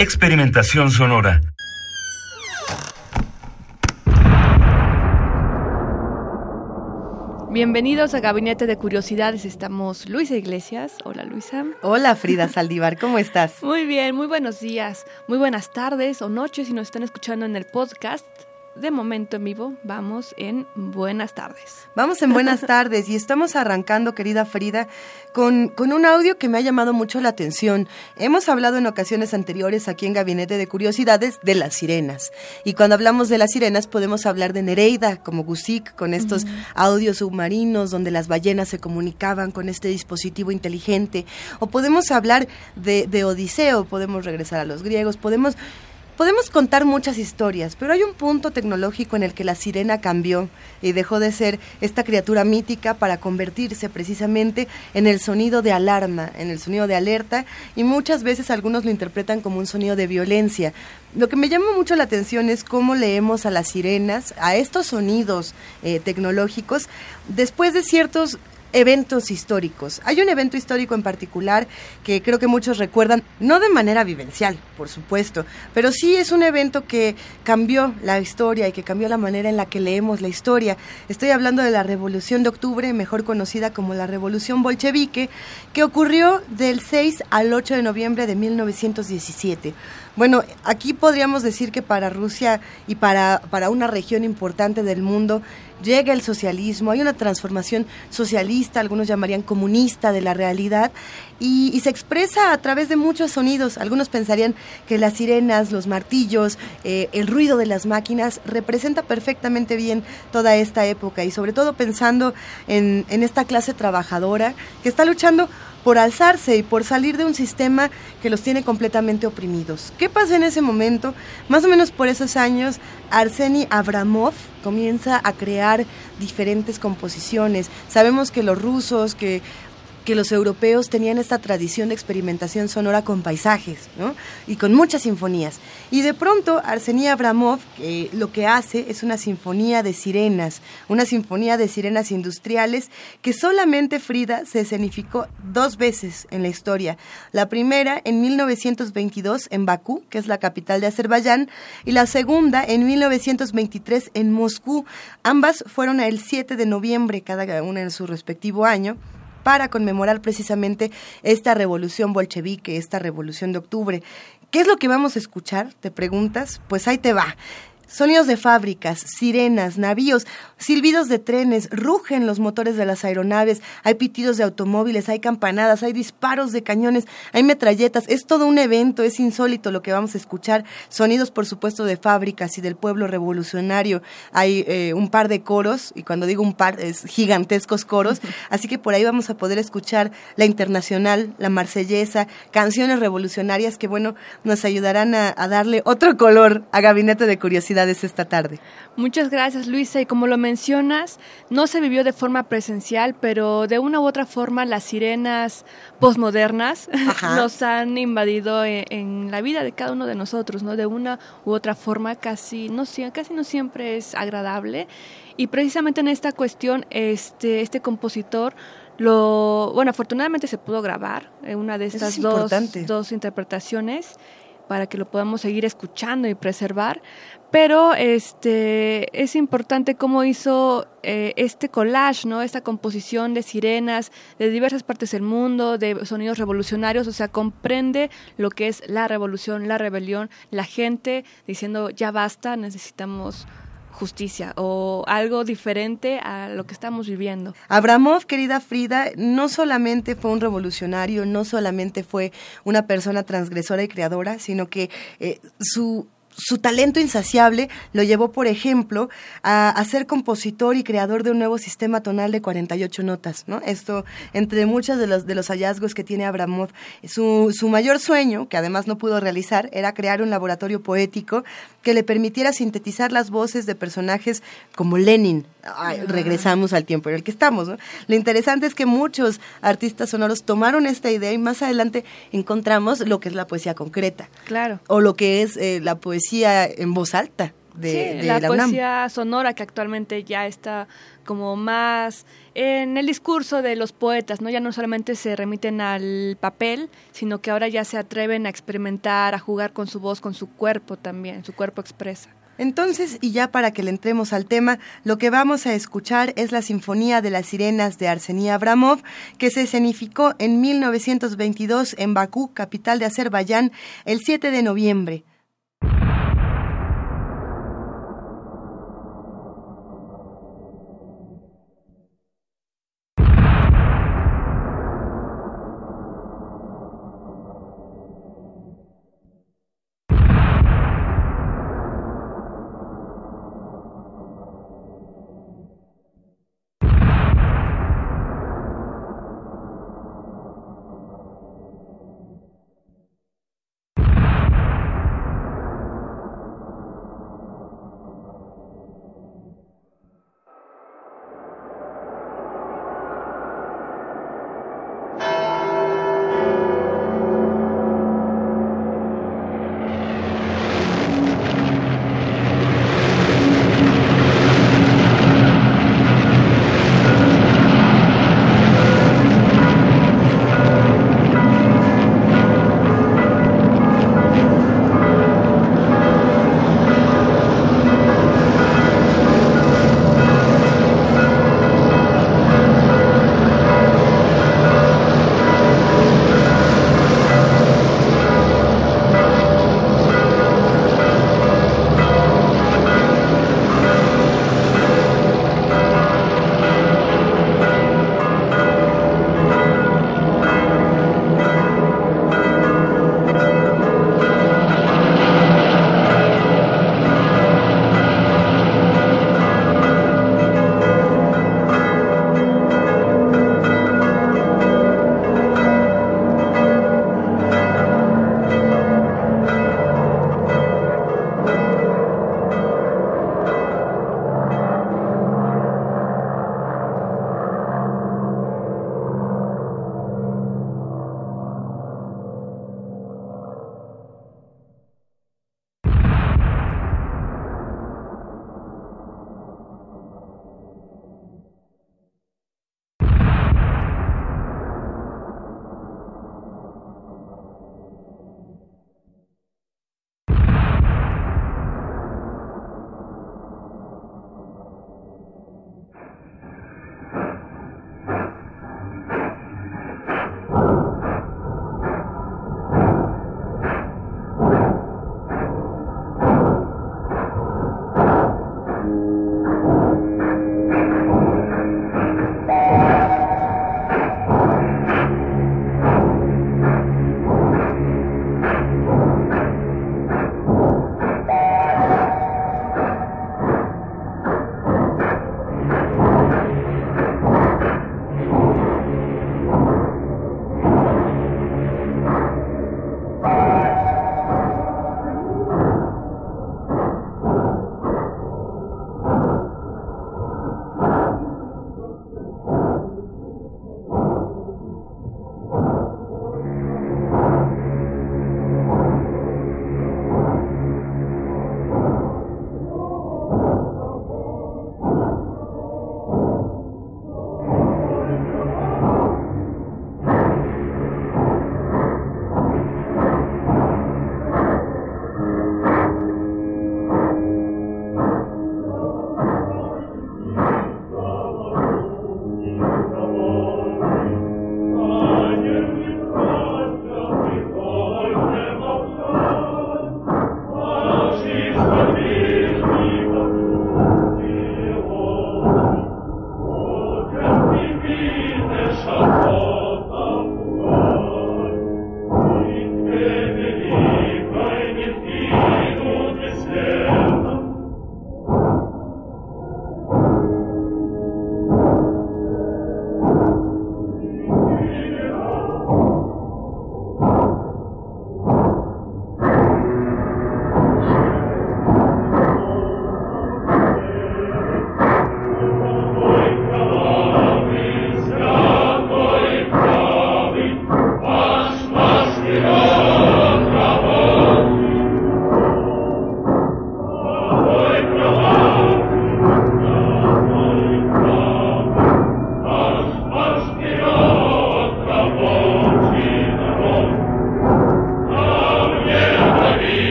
Experimentación sonora. Bienvenidos a Gabinete de Curiosidades. Estamos Luisa Iglesias. Hola Luisa. Hola Frida Saldívar, ¿cómo estás? Muy bien, muy buenos días, muy buenas tardes o noches si nos están escuchando en el podcast. De momento en vivo, vamos en buenas tardes. Vamos en buenas tardes y estamos arrancando, querida Frida, con, con, un audio que me ha llamado mucho la atención. Hemos hablado en ocasiones anteriores aquí en Gabinete de Curiosidades de las sirenas. Y cuando hablamos de las sirenas podemos hablar de Nereida, como Gusik, con estos uh -huh. audios submarinos donde las ballenas se comunicaban con este dispositivo inteligente. O podemos hablar de, de Odiseo, podemos regresar a los griegos, podemos podemos contar muchas historias, pero hay un punto tecnológico en el que la sirena cambió y dejó de ser esta criatura mítica para convertirse precisamente en el sonido de alarma, en el sonido de alerta, y muchas veces algunos lo interpretan como un sonido de violencia. Lo que me llama mucho la atención es cómo leemos a las sirenas, a estos sonidos eh, tecnológicos, después de ciertos eventos históricos. Hay un evento histórico en particular que creo que muchos recuerdan, no de manera vivencial, por supuesto, pero sí es un evento que cambió la historia y que cambió la manera en la que leemos la historia. Estoy hablando de la Revolución de Octubre, mejor conocida como la Revolución Bolchevique, que ocurrió del 6 al 8 de noviembre de 1917. Bueno, aquí podríamos decir que para Rusia y para, para una región importante del mundo llega el socialismo, hay una transformación socialista, algunos llamarían comunista de la realidad, y, se expresa a través de muchos sonidos. Algunos pensarían que las sirenas, los martillos, eh, el ruido de las máquinas representa perfectamente bien toda esta época y sobre todo pensando en, en esta clase trabajadora que está luchando por alzarse y por salir de un sistema que los tiene completamente oprimidos. ¿Qué pasa en ese momento? Más o menos por esos años, Arseny Abramov comienza a crear diferentes composiciones. Sabemos que los rusos, que que los europeos tenían esta tradición de experimentación sonora con paisajes, ¿no? Y con muchas sinfonías. Y de pronto Arseny Abramov eh, lo que hace es una sinfonía de sirenas, una sinfonía de sirenas industriales que solamente Frida se escenificó dos veces en la historia. La primera en 1922 en Bakú, que es la capital de Azerbaiyán, y la segunda en 1923 en Moscú. Ambas fueron el 7 de noviembre, cada una en su respectivo año para conmemorar precisamente esta revolución bolchevique, esta revolución de octubre. ¿Qué es lo que vamos a escuchar? ¿Te preguntas? Pues ahí te va. Sonidos de fábricas, sirenas, navíos, silbidos de trenes, rugen los motores de las aeronaves, hay pitidos de automóviles, hay campanadas, hay disparos de cañones, hay metralletas, es todo un evento, es insólito lo que vamos a escuchar, sonidos por supuesto de fábricas y del pueblo revolucionario, hay eh, un par de coros, y cuando digo un par es gigantescos coros, así que por ahí vamos a poder escuchar la internacional, la marsellesa, canciones revolucionarias que bueno, nos ayudarán a, a darle otro color a Gabinete de Curiosidad esta tarde. Muchas gracias, Luisa. Y como lo mencionas, no se vivió de forma presencial, pero de una u otra forma las sirenas posmodernas nos han invadido en, en, la vida de cada uno de nosotros, ¿no? De una u otra forma, casi no, casi no siempre es agradable. Y precisamente en esta cuestión, este, este compositor lo, bueno, afortunadamente se pudo grabar en una de estas dos, dos interpretaciones para que lo podamos seguir escuchando y preservar. Pero este es importante cómo hizo eh, este collage, ¿no? Esta composición de sirenas de diversas partes del mundo, de sonidos revolucionarios, o sea, comprende lo que es la revolución, la rebelión, la gente diciendo ya basta, necesitamos justicia o algo diferente a lo que estamos viviendo. Abramov, querida Frida, no solamente fue un revolucionario, no solamente fue una persona transgresora y creadora, sino que eh, su su talento insaciable lo llevó, por ejemplo, a, ser compositor y creador de un nuevo sistema tonal de 48 notas, ¿no? Esto, entre muchos de los, de los hallazgos que tiene Abramov, su, su mayor sueño, que además no pudo realizar, era crear un laboratorio poético que le permitiera sintetizar las voces de personajes como Lenin. regresamos al tiempo en el que estamos, ¿no? Lo interesante es que muchos artistas sonoros tomaron esta idea y más adelante encontramos lo que es la poesía concreta. Claro. O lo que es eh, la poesía en voz alta. De, la, poesía sonora que actualmente ya está como más en el discurso de los poetas, ¿no? Ya no solamente se remiten al papel, sino que ahora ya se atreven a experimentar, a jugar con su voz, con su cuerpo también, su cuerpo expresa. Entonces, y ya para que le entremos al tema, lo que vamos a escuchar es la Sinfonía de las Sirenas de Arsenia Abramov, que se escenificó en 1922 en Bakú, capital de Azerbaiyán, el 7 de noviembre.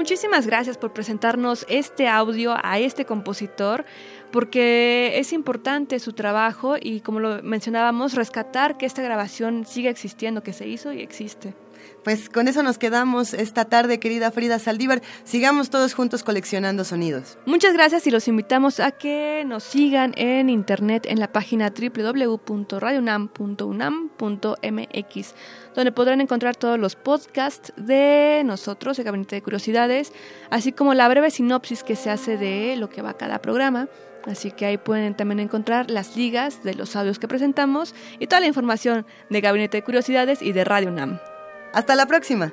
Muchísimas gracias por presentarnos este audio a este compositor, porque es importante su trabajo y, como lo mencionábamos, rescatar que esta grabación siga existiendo, que se hizo y existe. Pues con eso nos quedamos esta tarde, querida Frida Saldívar. Sigamos todos juntos coleccionando sonidos. Muchas gracias y los invitamos a que nos sigan en internet en la página www.radionam.unam.mx, donde podrán encontrar todos los podcasts de nosotros, el Gabinete de Curiosidades, así como la breve sinopsis que se hace de lo que va cada programa. Así que ahí pueden también encontrar las ligas de los audios que presentamos y toda la información de Gabinete de Curiosidades y de Radio Nam. Hasta la próxima.